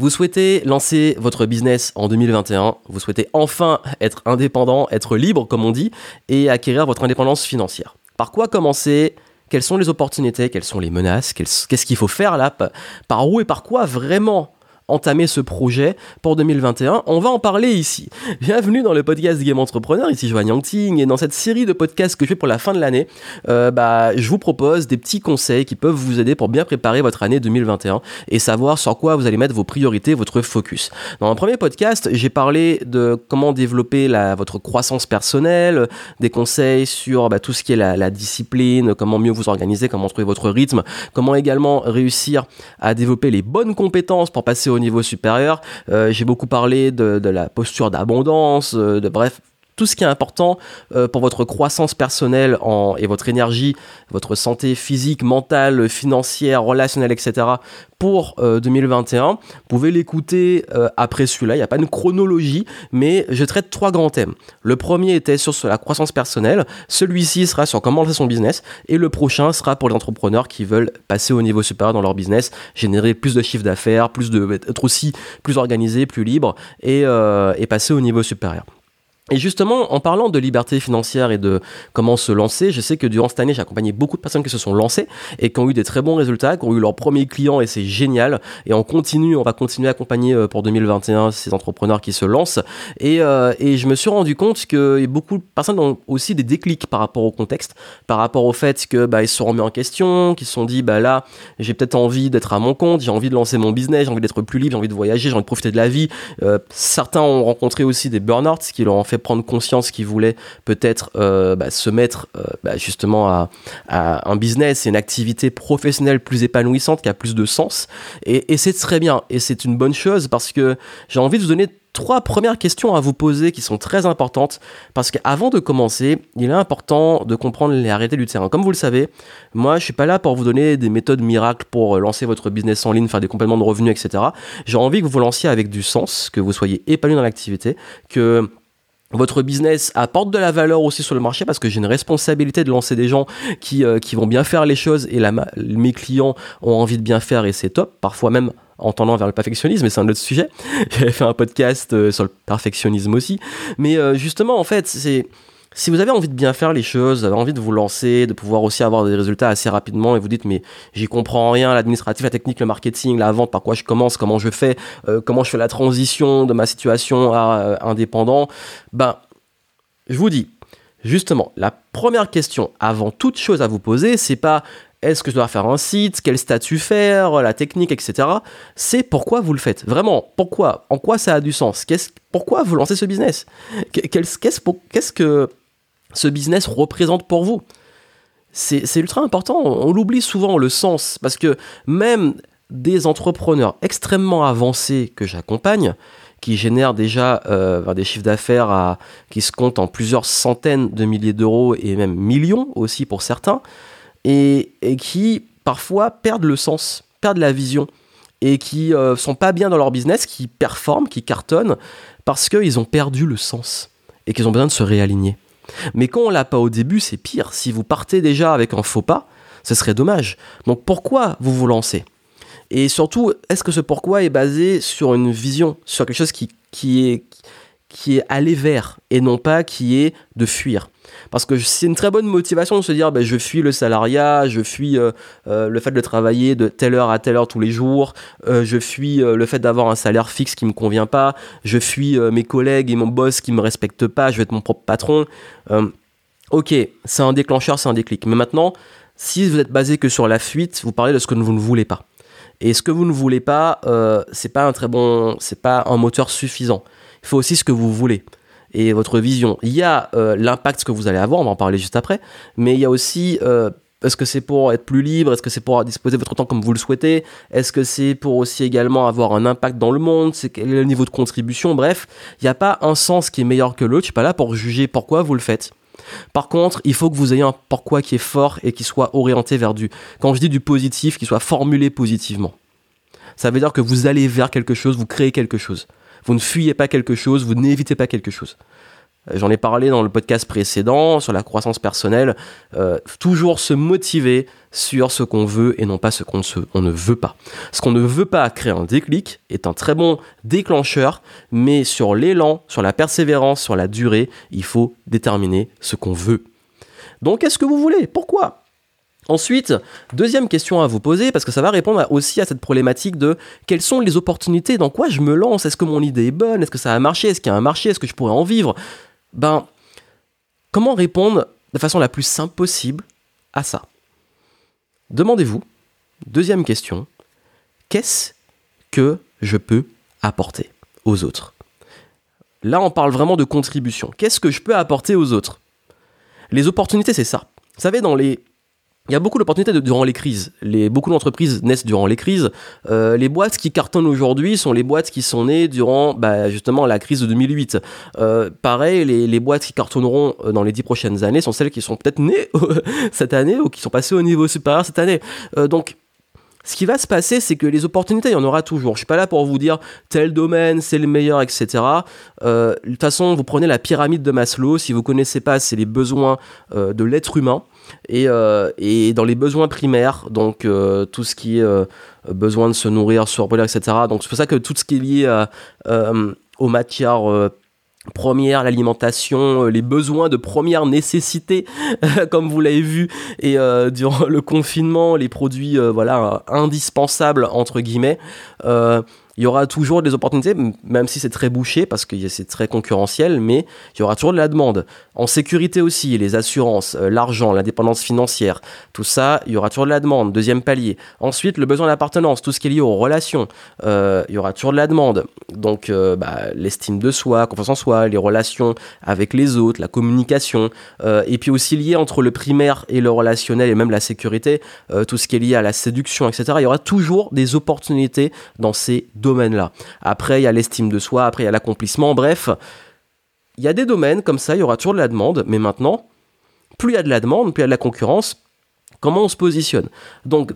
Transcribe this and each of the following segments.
Vous souhaitez lancer votre business en 2021, vous souhaitez enfin être indépendant, être libre comme on dit, et acquérir votre indépendance financière. Par quoi commencer? Quelles sont les opportunités? Quelles sont les menaces? Qu'est-ce qu'il faut faire là? Par où et par quoi vraiment entamer ce projet pour 2021. On va en parler ici. Bienvenue dans le podcast Game Entrepreneur, ici Joanne Yangting, et dans cette série de podcasts que je fais pour la fin de l'année, euh, bah, je vous propose des petits conseils qui peuvent vous aider pour bien préparer votre année 2021 et savoir sur quoi vous allez mettre vos priorités, votre focus. Dans un premier podcast, j'ai parlé de comment développer votre croissance personnelle, des conseils sur bah, tout ce qui est la, la discipline, comment mieux vous organiser, comment trouver votre rythme, comment également réussir à développer les bonnes compétences pour passer au niveau supérieur. Euh, j'ai beaucoup parlé de, la posture d'abondance, euh, de bref, tout ce qui est important euh, pour votre croissance personnelle et votre énergie, votre santé physique, mentale, financière, relationnelle, etc. pour 2021. Vous pouvez l'écouter après celui-là. Il n'y a pas une chronologie, mais je traite trois grands thèmes. Le premier était sur, la croissance personnelle. Celui-ci sera sur comment lancer son business. Et le prochain sera pour les entrepreneurs qui veulent passer au niveau supérieur dans leur business, générer plus de chiffre d'affaires, plus être aussi plus organisé, plus libre et passer au niveau supérieur. Et justement, en parlant de liberté financière et de comment se lancer, je sais que durant cette année, j'ai accompagné beaucoup de personnes qui se sont lancées et qui ont eu des très bons résultats, qui ont eu leur premier client et c'est génial. Et on continue, on va continuer à accompagner euh, pour 2021 ces entrepreneurs qui se lancent. Et, euh, et je me suis rendu compte que beaucoup de personnes ont aussi des déclics par rapport au contexte, par rapport au fait que bah, ils se sont remis en question, qu'ils se sont dit bah là, j'ai peut-être envie d'être à mon compte, j'ai envie de lancer mon business, j'ai envie d'être plus libre, j'ai envie de voyager, j'ai envie de profiter de la vie. Euh, certains ont rencontré aussi des burn-out, ce qui leur ont fait prendre conscience qu'ils voulaient peut-être euh, bah, se mettre euh, bah, justement à, un business et une activité professionnelle plus épanouissante, qui a plus de sens. Et, c'est très bien. Et c'est une bonne chose parce que j'ai envie de vous donner trois premières questions à vous poser qui sont très importantes parce qu'avant de commencer, il est important de comprendre les arrêtés du terrain. Comme vous le savez, moi je suis pas là pour vous donner des méthodes miracles pour lancer votre business en ligne, faire des compléments de revenus, etc. J'ai envie que vous lanciez avec du sens, que vous soyez épanoui dans l'activité, que votre business apporte de la valeur aussi sur le marché parce que j'ai une responsabilité de lancer des gens qui, euh, vont bien faire les choses et la, mes clients ont envie de bien faire et c'est top. Parfois même en tendant vers le perfectionnisme, mais c'est un autre sujet. J'avais fait un podcast euh, sur le perfectionnisme aussi. Mais euh, justement, en fait, c'est si vous avez envie de bien faire les choses, vous avez envie de vous lancer, de pouvoir aussi avoir des résultats assez rapidement et vous dites mais j'y comprends rien, l'administratif, la technique, le marketing, la vente, par quoi je commence, comment je fais, euh, comment je fais la transition de ma situation à euh, indépendant, ben je vous dis justement la première question avant toute chose à vous poser, c'est pas est-ce que je dois faire un site, quel statut faire, la technique, etc. C'est pourquoi vous le faites. Vraiment, pourquoi En quoi ça a du sens? Pourquoi vous lancez ce business? Qu'est-ce que ce business représente pour vous. C'est ultra important, on, l'oublie souvent le sens, parce que même des entrepreneurs extrêmement avancés que j'accompagne, qui génèrent déjà euh, des chiffres d'affaires qui se comptent en plusieurs centaines de milliers d'euros et même millions aussi pour certains, et, qui parfois perdent le sens, perdent la vision, et qui euh, sont pas bien dans leur business, qui performent, qui cartonnent, parce qu'ils ont perdu le sens, et qu'ils ont besoin de se réaligner. Mais quand on l'a pas au début, c'est pire. Si vous partez déjà avec un faux pas, ce serait dommage. Donc pourquoi vous vous lancez? Et surtout, est-ce que ce pourquoi est basé sur une vision, sur quelque chose qui, qui, est, qui est aller vers et non pas qui est de fuir parce que c'est une très bonne motivation de se dire ben, je fuis le salariat, je fuis euh, euh, le fait de travailler de telle heure à telle heure tous les jours, euh, je fuis le fait d'avoir un salaire fixe qui me convient pas, je fuis mes collègues et mon boss qui me respectent pas, je vais être mon propre patron. ok, c'est un déclencheur, c'est un déclic. Mais maintenant, si vous êtes basé que sur la fuite, vous parlez de ce que vous ne voulez pas. Et ce que vous ne voulez pas, c'est pas un très bon, c'est pas un moteur suffisant. Il faut aussi ce que vous voulez et votre vision. Il y a euh, l'impact que vous allez avoir, on va en parler juste après, mais il y a aussi euh, est-ce que c'est pour être plus libre? Est-ce que c'est pour disposer de votre temps comme vous le souhaitez? Est-ce que c'est pour aussi également avoir un impact dans le monde? C'est quel est le niveau de contribution? Bref, il n'y a pas un sens qui est meilleur que l'autre. Je suis pas là pour juger pourquoi vous le faites. Par contre, il faut que vous ayez un pourquoi qui est fort et qui soit orienté vers du. Quand je dis du positif, qui soit formulé positivement. Ça veut dire que vous allez vers quelque chose, vous créez quelque chose. Vous ne fuyez pas quelque chose, vous n'évitez pas quelque chose. J'en ai parlé dans le podcast précédent sur la croissance personnelle. Euh, toujours se motiver sur ce qu'on veut et non pas ce qu'on ne veut pas. Ce qu'on ne veut pas créer un déclic est un très bon déclencheur, mais sur l'élan, sur la persévérance, sur la durée, il faut déterminer ce qu'on veut. Donc, qu'est-ce que vous voulez? Pourquoi? Ensuite, deuxième question à vous poser, parce que ça va répondre aussi à cette problématique de quelles sont les opportunités, dans quoi je me lance, est-ce que mon idée est bonne, est-ce que ça a marché, est-ce qu'il y a un marché, est-ce que je pourrais en vivre? Ben, comment répondre de façon la plus simple possible à ça? Demandez-vous, deuxième question, qu'est-ce que je peux apporter aux autres? Là, on parle vraiment de contribution. Qu'est-ce que je peux apporter aux autres? Les opportunités, c'est ça. Vous savez, dans les il y a beaucoup d'opportunités durant les crises. Beaucoup d'entreprises naissent durant les crises. Euh, les boîtes qui cartonnent aujourd'hui sont les boîtes qui sont nées durant bah, justement la crise de 2008. Euh, pareil, les, boîtes qui cartonneront euh, dans les dix prochaines années sont celles qui sont peut-être nées cette année ou qui sont passées au niveau supérieur cette année. Donc, ce qui va se passer, c'est que les opportunités, il y en aura toujours. Je suis pas là pour vous dire tel domaine, c'est le meilleur, etc. De toute façon, vous prenez la pyramide de Maslow. Si vous connaissez pas, c'est les besoins de l'être humain. Et, euh, et, dans les besoins primaires, donc euh, tout ce qui est euh, besoin de se nourrir, se reproduire, etc. Donc c'est pour ça que tout ce qui est lié aux matières première, l'alimentation, les besoins de première nécessité, comme vous l'avez vu, et durant le confinement, les produits voilà indispensables entre guillemets il y aura toujours des opportunités, même si c'est très bouché, parce que c'est très concurrentiel, mais il y aura toujours de la demande. En sécurité aussi, les assurances, euh, l'argent, l'indépendance financière, tout ça, il y aura toujours de la demande. Deuxième palier. Ensuite, le besoin d'appartenance, tout ce qui est lié aux relations, euh, il y aura toujours de la demande. Donc, euh, bah, l'estime de soi, confiance en soi, les relations avec les autres, la communication, et puis aussi lié entre le primaire et le relationnel, et même la sécurité, tout ce qui est lié à la séduction, etc. Il y aura toujours des opportunités dans ces domaines domaine-là. Après, il y a l'estime de soi, après, il y a l'accomplissement, bref. Il y a des domaines comme ça, il y aura toujours de la demande, mais maintenant, plus il y a de la demande, plus il y a de la concurrence, comment on se positionne? Donc,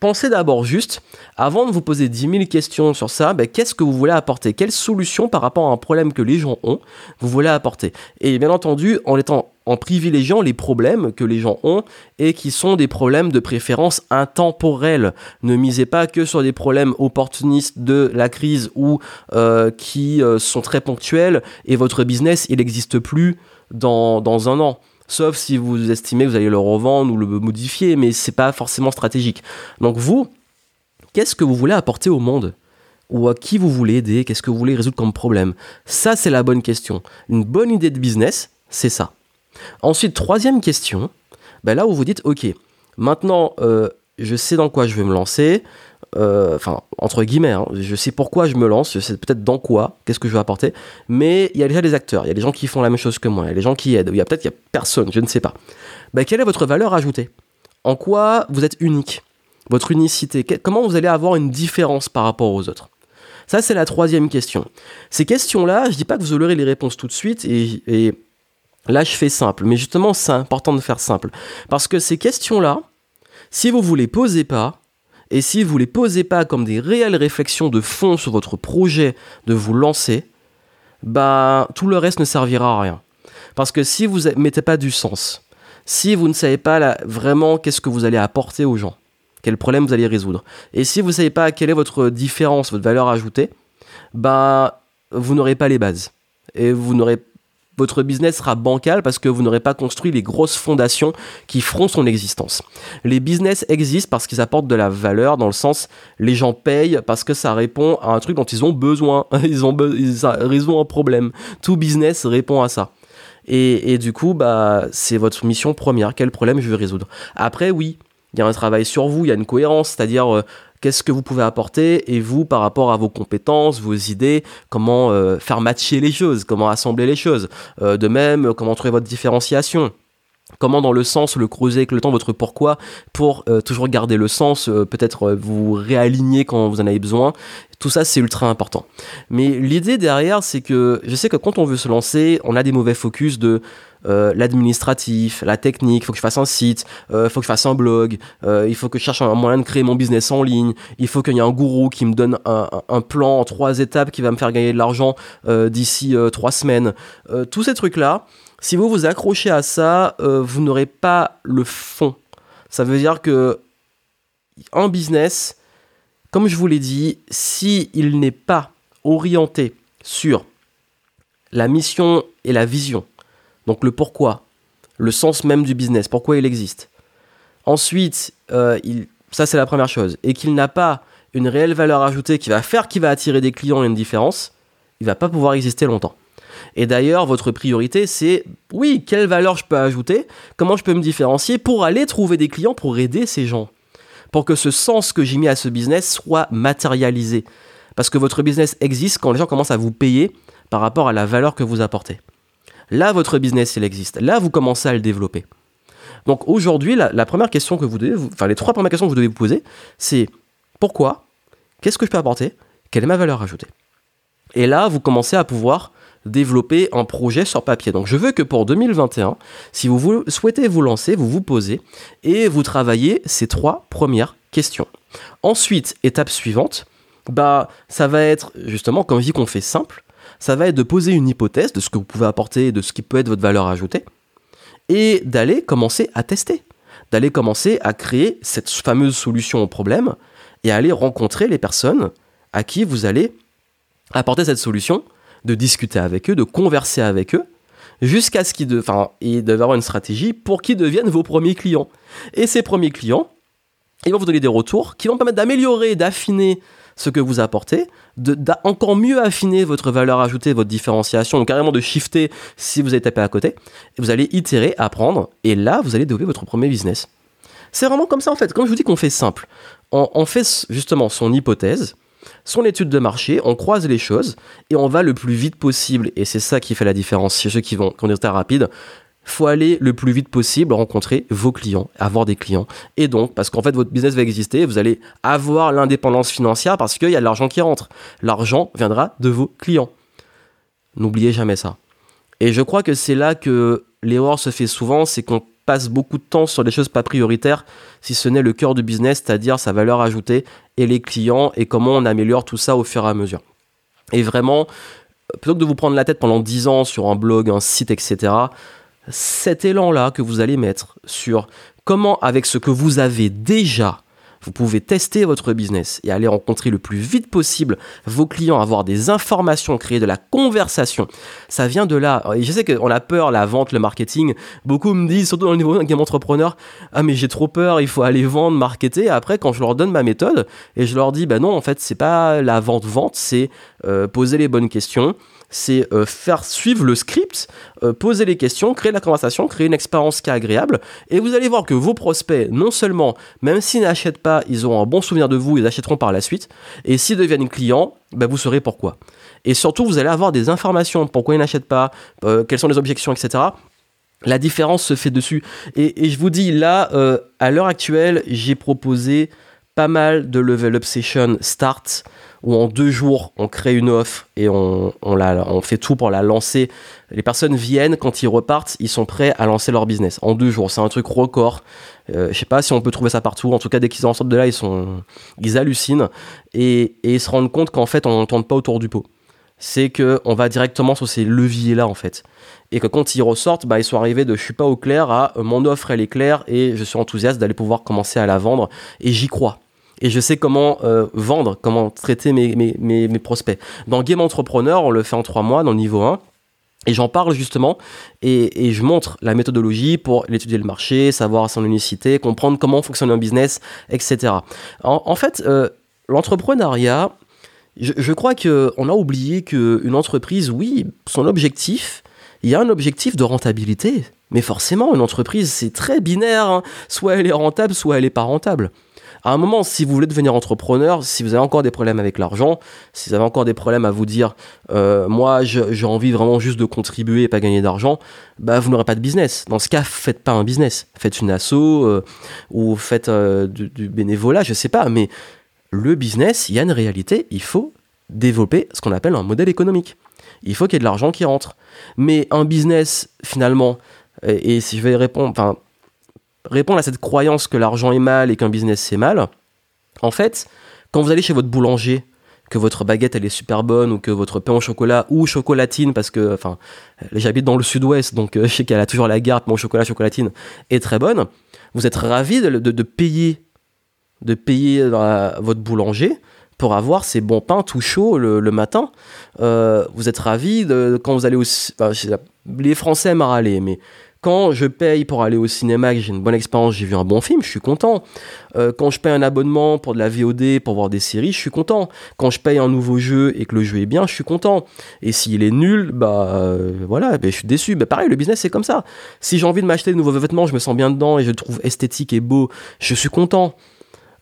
pensez d'abord juste, avant de vous poser 10 000 questions sur ça, ben, qu'est-ce que vous voulez apporter? Quelle solution par rapport à un problème que les gens ont, vous voulez apporter? Et bien entendu, en privilégiant les problèmes que les gens ont et qui sont des problèmes de préférence intemporels. Ne misez pas que sur des problèmes opportunistes de la crise ou euh, qui euh, sont très ponctuels et votre business il n'existe plus dans un an sauf si vous estimez que vous allez le revendre ou le modifier, mais c'est pas forcément stratégique. Donc vous, qu'est-ce que vous voulez apporter au monde? Ou à qui vous voulez aider, qu'est-ce que vous voulez résoudre comme problème? Ça, c'est la bonne question. Une bonne idée de business, c'est ça. Ensuite, troisième question, ben là où vous dites, ok, maintenant, euh, je sais dans quoi je vais me lancer, enfin, entre guillemets, hein, je sais pourquoi je me lance, je sais peut-être dans quoi, qu'est-ce que je vais apporter, mais il y a déjà des acteurs, il y a des gens qui font la même chose que moi, il y a des gens qui aident, il y a peut-être il y a personne, je ne sais pas. Ben, quelle est votre valeur ajoutée? En quoi vous êtes unique? Votre unicité? Comment vous allez avoir une différence par rapport aux autres? Ça, c'est la troisième question. Ces questions-là, je dis pas que vous aurez les réponses tout de suite et, Là, je fais simple, mais justement, c'est important de faire simple. Parce que ces questions-là, si vous ne vous les posez pas, et si vous ne les posez pas comme des réelles réflexions de fond sur votre projet de vous lancer, bah, tout le reste ne servira à rien. Parce que si vous ne mettez pas du sens, si vous ne savez pas vraiment qu'est-ce que vous allez apporter aux gens, quel problème vous allez résoudre, et si vous ne savez pas quelle est votre différence, votre valeur ajoutée, bah, vous n'aurez pas les bases. Et vous n'aurez votre business sera bancal parce que vous n'aurez pas construit les grosses fondations qui feront son existence. Les business existent parce qu'ils apportent de la valeur dans le sens les gens payent parce que ça répond à un truc dont ils ont besoin, ils ont, ils un problème. Tout business répond à ça. Et, et du coup, bah, c'est votre mission première. Quel problème je veux résoudre? Après, oui, il y a un travail sur vous, il y a une cohérence, c'est-à-dire euh, qu'est-ce que vous pouvez apporter et vous par rapport à vos compétences, vos idées, comment euh, faire matcher les choses, comment assembler les choses. Euh, de même, comment trouver votre différenciation. Comment dans le sens le creuser avec le temps votre pourquoi pour toujours garder le sens, peut-être vous réaligner quand vous en avez besoin. Tout ça, c'est ultra important. Mais l'idée derrière, c'est que je sais que quand on veut se lancer, on a des mauvais focus de euh, l'administratif, la technique, faut que je fasse un site, euh, faut que je fasse un blog, euh, il faut que je cherche un moyen de créer mon business en ligne, il faut qu'il y ait un gourou qui me donne un, plan en trois étapes qui va me faire gagner de l'argent d'ici trois semaines. tous ces trucs-là, si vous vous accrochez à ça, vous n'aurez pas le fond. Ça veut dire que un business, comme je vous l'ai dit, si il n'est pas orienté sur la mission et la vision, donc le pourquoi, le sens même du business, pourquoi il existe. Ensuite, euh, ça c'est la première chose. Et qu'il n'a pas une réelle valeur ajoutée qui va faire qu'il va attirer des clients et une différence, il va pas pouvoir exister longtemps. Et d'ailleurs, votre priorité, c'est oui, quelle valeur je peux ajouter, comment je peux me différencier pour aller trouver des clients, pour aider ces gens, pour que ce sens que j'ai mis à ce business soit matérialisé. Parce que votre business existe quand les gens commencent à vous payer par rapport à la valeur que vous apportez. Là, votre business, il existe. Là, vous commencez à le développer. Donc aujourd'hui, la, première question que vous devez, enfin les trois premières questions que vous devez vous poser, c'est pourquoi, qu'est-ce que je peux apporter, quelle est ma valeur ajoutée? Et là, vous commencez à pouvoir développer un projet sur papier. Donc je veux que pour 2021, si vous souhaitez vous lancer, vous vous posez et vous travaillez ces trois premières questions. Ensuite, étape suivante, bah ça va être justement, comme je dis qu'on fait simple, ça va être de poser une hypothèse de ce que vous pouvez apporter, de ce qui peut être votre valeur ajoutée, et d'aller commencer à tester, d'aller commencer à créer cette fameuse solution au problème, et aller rencontrer les personnes à qui vous allez apporter cette solution, de discuter avec eux, de converser avec eux, jusqu'à ce qu'ils enfin, une stratégie pour qu'ils deviennent vos premiers clients. Et ces premiers clients, ils vont vous donner des retours qui vont permettre d'améliorer, d'affiner ce que vous apportez, d'encore mieux affiner votre valeur ajoutée, votre différenciation, donc carrément de shifter si vous avez tapé à côté. Et vous allez itérer, apprendre, et là, vous allez développer votre premier business. C'est vraiment comme ça en fait. Comme je vous dis qu'on fait simple, on, fait justement son hypothèse, son étude de marché, on croise les choses et on va le plus vite possible. Et c'est ça qui fait la différence chez ceux qui vont, qui ont des rapide faut aller le plus vite possible rencontrer vos clients, avoir des clients. Et donc, parce qu'en fait, votre business va exister, vous allez avoir l'indépendance financière parce qu'il y a de l'argent qui rentre. L'argent viendra de vos clients. N'oubliez jamais ça. Et je crois que c'est là que l'erreur se fait souvent, c'est qu'on passe beaucoup de temps sur des choses pas prioritaires, si ce n'est le cœur du business, c'est-à-dire sa valeur ajoutée et les clients et comment on améliore tout ça au fur et à mesure. Et vraiment, plutôt que de vous prendre la tête pendant 10 ans sur un blog, un site, etc., cet élan-là que vous allez mettre sur comment, avec ce que vous avez déjà, vous pouvez tester votre business et aller rencontrer le plus vite possible vos clients, avoir des informations, créer de la conversation. Ça vient de là. Je sais qu'on a peur, la vente, le marketing. Beaucoup me disent, surtout dans le niveau game entrepreneur, ah mais j'ai trop peur, il faut aller vendre, marketer. Après, quand je leur donne ma méthode et je leur dis, ben non, en fait, c'est pas la vente-vente, c'est euh, poser les bonnes questions c'est euh, faire suivre le script, euh, poser les questions, créer la conversation, créer une expérience qui est agréable. Et vous allez voir que vos prospects, non seulement, même s'ils n'achètent pas, ils auront un bon souvenir de vous, ils achèteront par la suite. Et s'ils deviennent clients, ben, vous saurez pourquoi. Et surtout, vous allez avoir des informations, pourquoi ils n'achètent pas, euh, quelles sont les objections, etc. La différence se fait dessus. Et, je vous dis, là, à l'heure actuelle, j'ai proposé pas mal de level up session start où en deux jours, on crée une offre et on, on, fait tout pour la lancer. Les personnes viennent, quand ils repartent, ils sont prêts à lancer leur business. En deux jours, c'est un truc record. Euh, je sais pas si on peut trouver ça partout. En tout cas, dès qu'ils en sortent de là, ils, sont, ils hallucinent et, ils se rendent compte qu'en fait, on ne tourne pas autour du pot. C'est qu'on va directement sur ces leviers-là, en fait. Et que quand ils ressortent, bah, ils sont arrivés de je suis pas au clair à euh, mon offre, elle est claire et je suis enthousiaste d'aller pouvoir commencer à la vendre et j'y crois et je sais comment euh, vendre, comment traiter mes, mes, mes, prospects. Dans Game Entrepreneur, on le fait en trois mois dans le niveau 1. Et j'en parle justement et, et, je montre la méthodologie pour étudier le marché, savoir son unicité, comprendre comment fonctionne un business, etc. En, fait, euh, l'entrepreneuriat, je, je, crois qu'on a oublié qu'une entreprise, oui, son objectif, il y a un objectif de rentabilité. Mais forcément, une entreprise, c'est très binaire. Hein. Soit elle est rentable, soit elle n'est pas rentable à un moment, si vous voulez devenir entrepreneur, si vous avez encore des problèmes avec l'argent, si vous avez encore des problèmes à vous dire, euh, moi, j'ai envie vraiment juste de contribuer et pas gagner d'argent, bah, vous n'aurez pas de business. Dans ce cas, faites pas un business. Faites une asso euh, ou faites euh, du, bénévolat, je sais pas, mais le business, il y a une réalité, il faut développer ce qu'on appelle un modèle économique. Il faut qu'il y ait de l'argent qui rentre. Mais un business, finalement, et, si je vais répondre, enfin, répondre à cette croyance que l'argent est mal et qu'un business c'est mal, en fait, quand vous allez chez votre boulanger, que votre baguette elle est super bonne ou que votre pain au chocolat ou chocolatine parce que enfin j'habite dans le sud-ouest donc euh, je sais qu'elle a toujours la garde pain au chocolat chocolatine est très bonne vous êtes ravi de, payer de payer votre boulanger pour avoir ces bons pains tout chauds le, matin. Euh, vous êtes ravi de quand vous allez au les Français aiment râler mais quand je paye pour aller au cinéma, que j'ai une bonne expérience, j'ai vu un bon film, je suis content. Euh, quand je paye un abonnement pour de la VOD, pour voir des séries, je suis content. Quand je paye un nouveau jeu et que le jeu est bien, je suis content. Et s'il est nul, bah euh, voilà, bah, je suis déçu. Bah, pareil, le business c'est comme ça. Si j'ai envie de m'acheter de nouveaux vêtements, je me sens bien dedans et je le trouve esthétique et beau, je suis content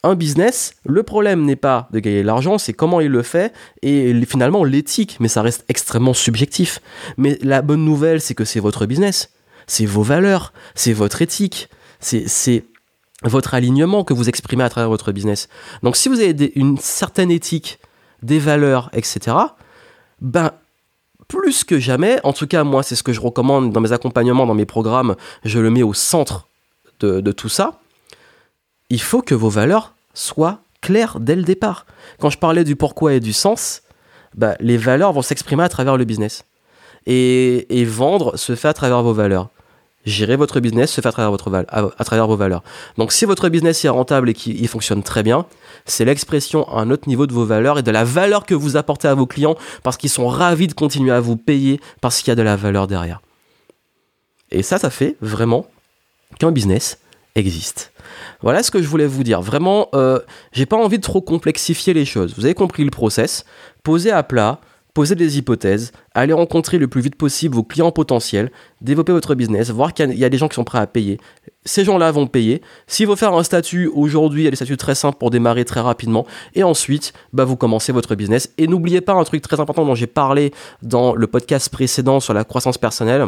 un business, le problème n'est pas de gagner de l'argent, c'est comment il le fait et finalement l'éthique, mais ça reste extrêmement subjectif. Mais la bonne nouvelle, c'est que c'est votre business c'est vos valeurs, c'est votre éthique, c'est votre alignement que vous exprimez à travers votre business. Donc si vous avez une certaine éthique, des valeurs, etc., ben plus que jamais, en tout cas moi c'est ce que je recommande dans mes accompagnements, dans mes programmes, je le mets au centre de, tout ça, il faut que vos valeurs soient claires dès le départ. Quand je parlais du pourquoi et du sens, ben, les valeurs vont s'exprimer à travers le business. Et, et, vendre se fait à travers vos valeurs. Gérer votre business se fait à travers, vos valeurs. Donc si votre business est rentable et qu'il fonctionne très bien, c'est l'expression à un autre niveau de vos valeurs et de la valeur que vous apportez à vos clients parce qu'ils sont ravis de continuer à vous payer parce qu'il y a de la valeur derrière. Et ça, ça fait vraiment qu'un business existe. Voilà ce que je voulais vous dire. Vraiment, euh, j'ai pas envie de trop complexifier les choses. Vous avez compris le process. Posez à plat, poser des hypothèses, aller rencontrer le plus vite possible vos clients potentiels, développer votre business, voir qu'il y, a des gens qui sont prêts à payer. Ces gens-là vont payer. S'il faut faire un statut, aujourd'hui, il y a des statuts très simples pour démarrer très rapidement. Et ensuite, bah, vous commencez votre business. Et n'oubliez pas un truc très important dont j'ai parlé dans le podcast précédent sur la croissance personnelle.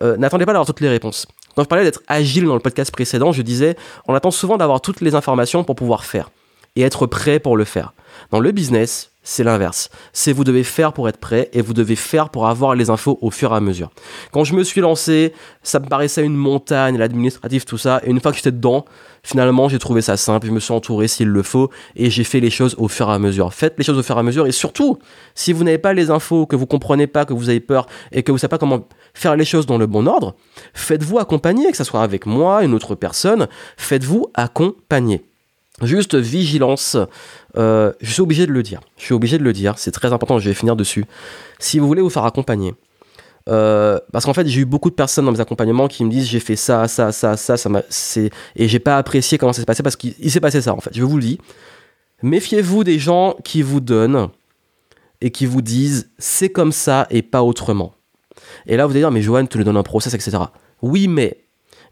Euh, n'attendez pas d'avoir toutes les réponses. Quand je parlais d'être agile dans le podcast précédent, je disais, on attend souvent d'avoir toutes les informations pour pouvoir faire et être prêt pour le faire. Dans le business, c'est l'inverse. C'est vous devez faire pour être prêt et vous devez faire pour avoir les infos au fur et à mesure. Quand je me suis lancé, ça me paraissait une montagne, l'administratif, tout ça. Et une fois que j'étais dedans, finalement, j'ai trouvé ça simple. Je me suis entouré s'il le faut et j'ai fait les choses au fur et à mesure. Faites les choses au fur et à mesure et surtout, si vous n'avez pas les infos, que vous comprenez pas, que vous avez peur et que vous savez pas comment faire les choses dans le bon ordre, faites-vous accompagner, que ce soit avec moi, une autre personne, faites-vous accompagner. Juste vigilance, euh, je suis obligé de le dire. Je suis obligé de le dire, c'est très important, je vais finir dessus. Si vous voulez vous faire accompagner, euh, parce qu'en fait, j'ai eu beaucoup de personnes dans mes accompagnements qui me disent j'ai fait ça, ça, ça, ça, ça et j'ai pas apprécié comment ça s'est passé parce qu'il s'est passé ça en fait. Je vous le dis. Méfiez-vous des gens qui vous donnent et qui vous disent c'est comme ça et pas autrement. Et là, vous allez dire mais Johan, tu lui donnes un process, etc. Oui, mais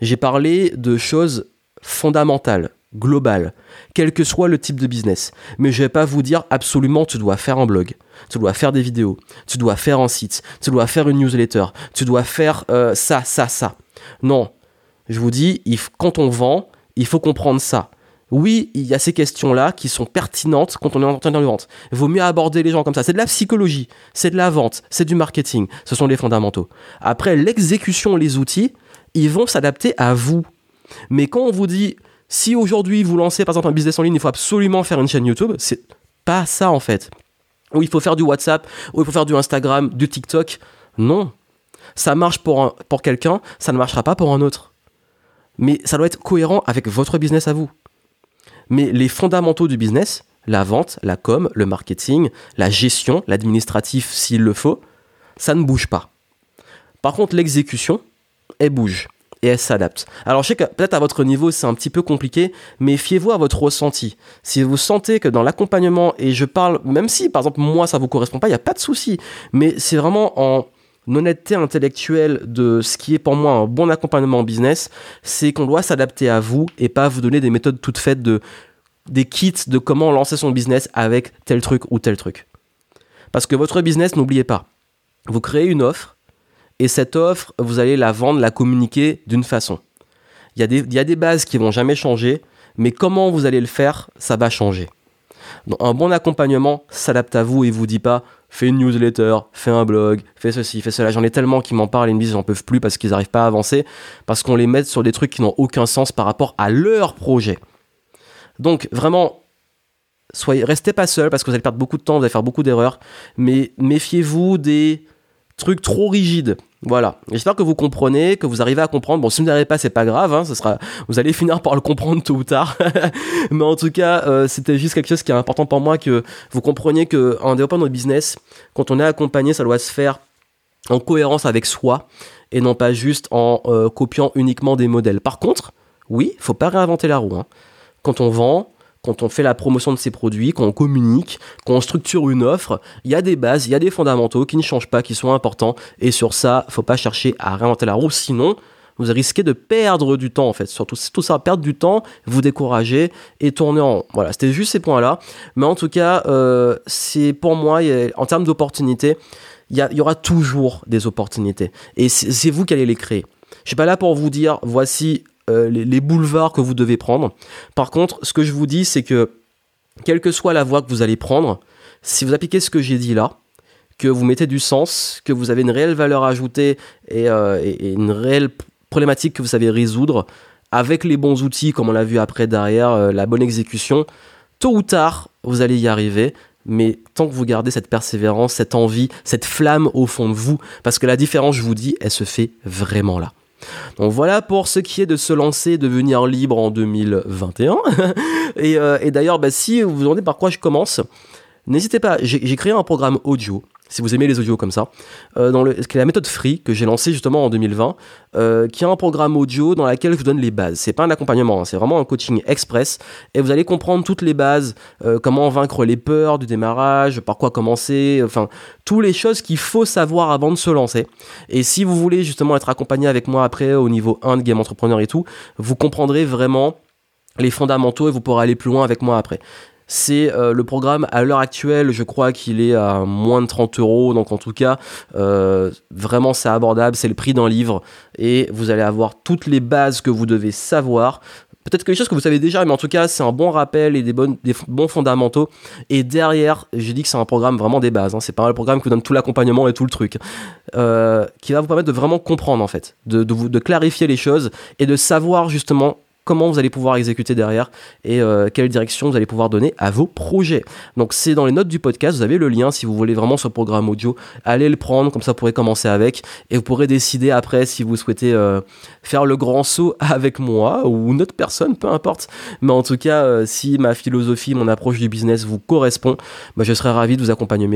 j'ai parlé de choses fondamentales global, quel que soit le type de business. Mais je vais pas vous dire absolument tu dois faire un blog, tu dois faire des vidéos, tu dois faire un site, tu dois faire une newsletter, tu dois faire euh, ça, ça, ça. Non, je vous dis, quand on vend, il faut comprendre ça. Oui, il y a ces questions-là qui sont pertinentes quand on est en train de vente. Il vaut mieux aborder les gens comme ça. C'est de la psychologie, c'est de la vente, c'est du marketing. Ce sont les fondamentaux. Après, l'exécution, les outils, ils vont s'adapter à vous. Mais quand on vous dit si aujourd'hui vous lancez par exemple un business en ligne, il faut absolument faire une chaîne YouTube, c'est pas ça en fait. Ou il faut faire du WhatsApp, ou il faut faire du Instagram, du TikTok. Non. Ça marche pour, pour quelqu'un, ça ne marchera pas pour un autre. Mais ça doit être cohérent avec votre business à vous. Mais les fondamentaux du business, la vente, la com, le marketing, la gestion, l'administratif s'il le faut, ça ne bouge pas. Par contre, l'exécution, elle bouge et elle s'adapte. Alors je sais que peut-être à votre niveau c'est un petit peu compliqué, mais fiez-vous à votre ressenti. Si vous sentez que dans l'accompagnement, et je parle, même si par exemple moi ça vous correspond pas, il n'y a pas de souci, mais c'est vraiment en honnêteté intellectuelle de ce qui est pour moi un bon accompagnement en business, c'est qu'on doit s'adapter à vous et pas vous donner des méthodes toutes faites de des kits de comment lancer son business avec tel truc ou tel truc. Parce que votre business, n'oubliez pas, vous créez une offre, et cette offre, vous allez la vendre, la communiquer d'une façon. Il y, a des, bases qui vont jamais changer, mais comment vous allez le faire, ça va changer. un bon accompagnement s'adapte à vous et vous dit pas fais une newsletter, fais un blog, fais ceci, fais cela. J'en ai tellement qui m'en parlent et me disent j'en peuvent plus parce qu'ils n'arrivent pas à avancer, parce qu'on les met sur des trucs qui n'ont aucun sens par rapport à leur projet. Donc vraiment, soyez, restez pas seul parce que vous allez perdre beaucoup de temps, vous allez faire beaucoup d'erreurs, mais méfiez-vous des trucs trop rigides. Voilà. J'espère que vous comprenez, que vous arrivez à comprendre. Bon, si vous n'arrivez pas, c'est pas grave. Hein, ce sera, vous allez finir par le comprendre tôt ou tard. Mais en tout cas, euh, c'était juste quelque chose qui est important pour moi que vous compreniez que en développant notre business, quand on est accompagné, ça doit se faire en cohérence avec soi et non pas juste en euh, copiant uniquement des modèles. Par contre, oui, faut pas réinventer la roue. Hein. Quand on vend, quand on fait la promotion de ses produits, quand on communique, quand on structure une offre, il y a des bases, il y a des fondamentaux qui ne changent pas, qui sont importants. Et sur ça, faut pas chercher à réinventer la roue, sinon vous risquez de perdre du temps en fait. Surtout tout ça, perdre du temps, vous décourager et tourner en. Voilà, c'était juste ces points-là. Mais en tout cas, euh, c'est pour moi, en termes d'opportunités, il y, y, aura toujours des opportunités. Et c'est vous qui allez les créer. Je suis pas là pour vous dire, voici euh, les, boulevards que vous devez prendre. Par contre, ce que je vous dis, c'est que quelle que soit la voie que vous allez prendre, si vous appliquez ce que j'ai dit là, que vous mettez du sens, que vous avez une réelle valeur ajoutée et, euh, une réelle problématique que vous savez résoudre, avec les bons outils, comme on l'a vu après derrière, euh, la bonne exécution, tôt ou tard, vous allez y arriver. Mais tant que vous gardez cette persévérance, cette envie, cette flamme au fond de vous, parce que la différence, je vous dis, elle se fait vraiment là. Donc voilà pour ce qui est de se lancer, devenir libre en 2021. Euh, et, d'ailleurs, bah, si vous vous demandez par quoi je commence, n'hésitez pas, j'ai créé un programme audio si vous aimez les audios comme ça, euh, dans le, qui est la méthode Free que j'ai lancée justement en 2020, euh, qui est un programme audio dans lequel je vous donne les bases. C'est pas un accompagnement, hein, c'est vraiment un coaching express et vous allez comprendre toutes les bases, euh, comment vaincre les peurs du démarrage, par quoi commencer, enfin toutes les choses qu'il faut savoir avant de se lancer. Et si vous voulez justement être accompagné avec moi après au niveau 1 de Game Entrepreneur et tout, vous comprendrez vraiment les fondamentaux et vous pourrez aller plus loin avec moi après. C'est euh, le programme à l'heure actuelle, je crois qu'il est à moins de 30 euros. Donc en tout cas, euh, vraiment c'est abordable, c'est le prix d'un livre et vous allez avoir toutes les bases que vous devez savoir. Peut-être que les choses que vous savez déjà, mais en tout cas, c'est un bon rappel et des, bons fondamentaux. Et derrière, j'ai dit que c'est un programme vraiment des bases. Hein. C'est pas le programme qui vous donne tout l'accompagnement et tout le truc. Euh, qui va vous permettre de vraiment comprendre, en fait. De clarifier les choses et de savoir justement comment vous allez pouvoir exécuter derrière et euh, quelle direction vous allez pouvoir donner à vos projets. Donc c'est dans les notes du podcast, vous avez le lien si vous voulez vraiment ce programme audio, allez le prendre, comme ça vous pourrez commencer avec et vous pourrez décider après si vous souhaitez euh, faire le grand saut avec moi ou une autre personne, peu importe. Mais en tout cas, euh, si ma philosophie, mon approche du business vous correspond, bah, je serai ravi de vous accompagner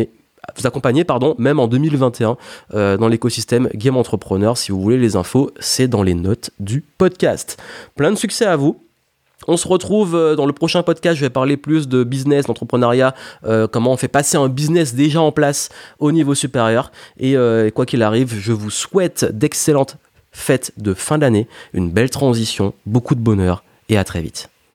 vous accompagner, pardon, même en 2021 euh, dans l'écosystème Game Entrepreneur. Si vous voulez les infos, c'est dans les notes du podcast. Plein de succès à vous. On se retrouve euh, dans le prochain podcast. Je vais parler plus de business, d'entrepreneuriat, euh, comment on fait passer un business déjà en place au niveau supérieur. Et quoi qu'il arrive, je vous souhaite d'excellentes fêtes de fin d'année, une belle transition, beaucoup de bonheur et à très vite.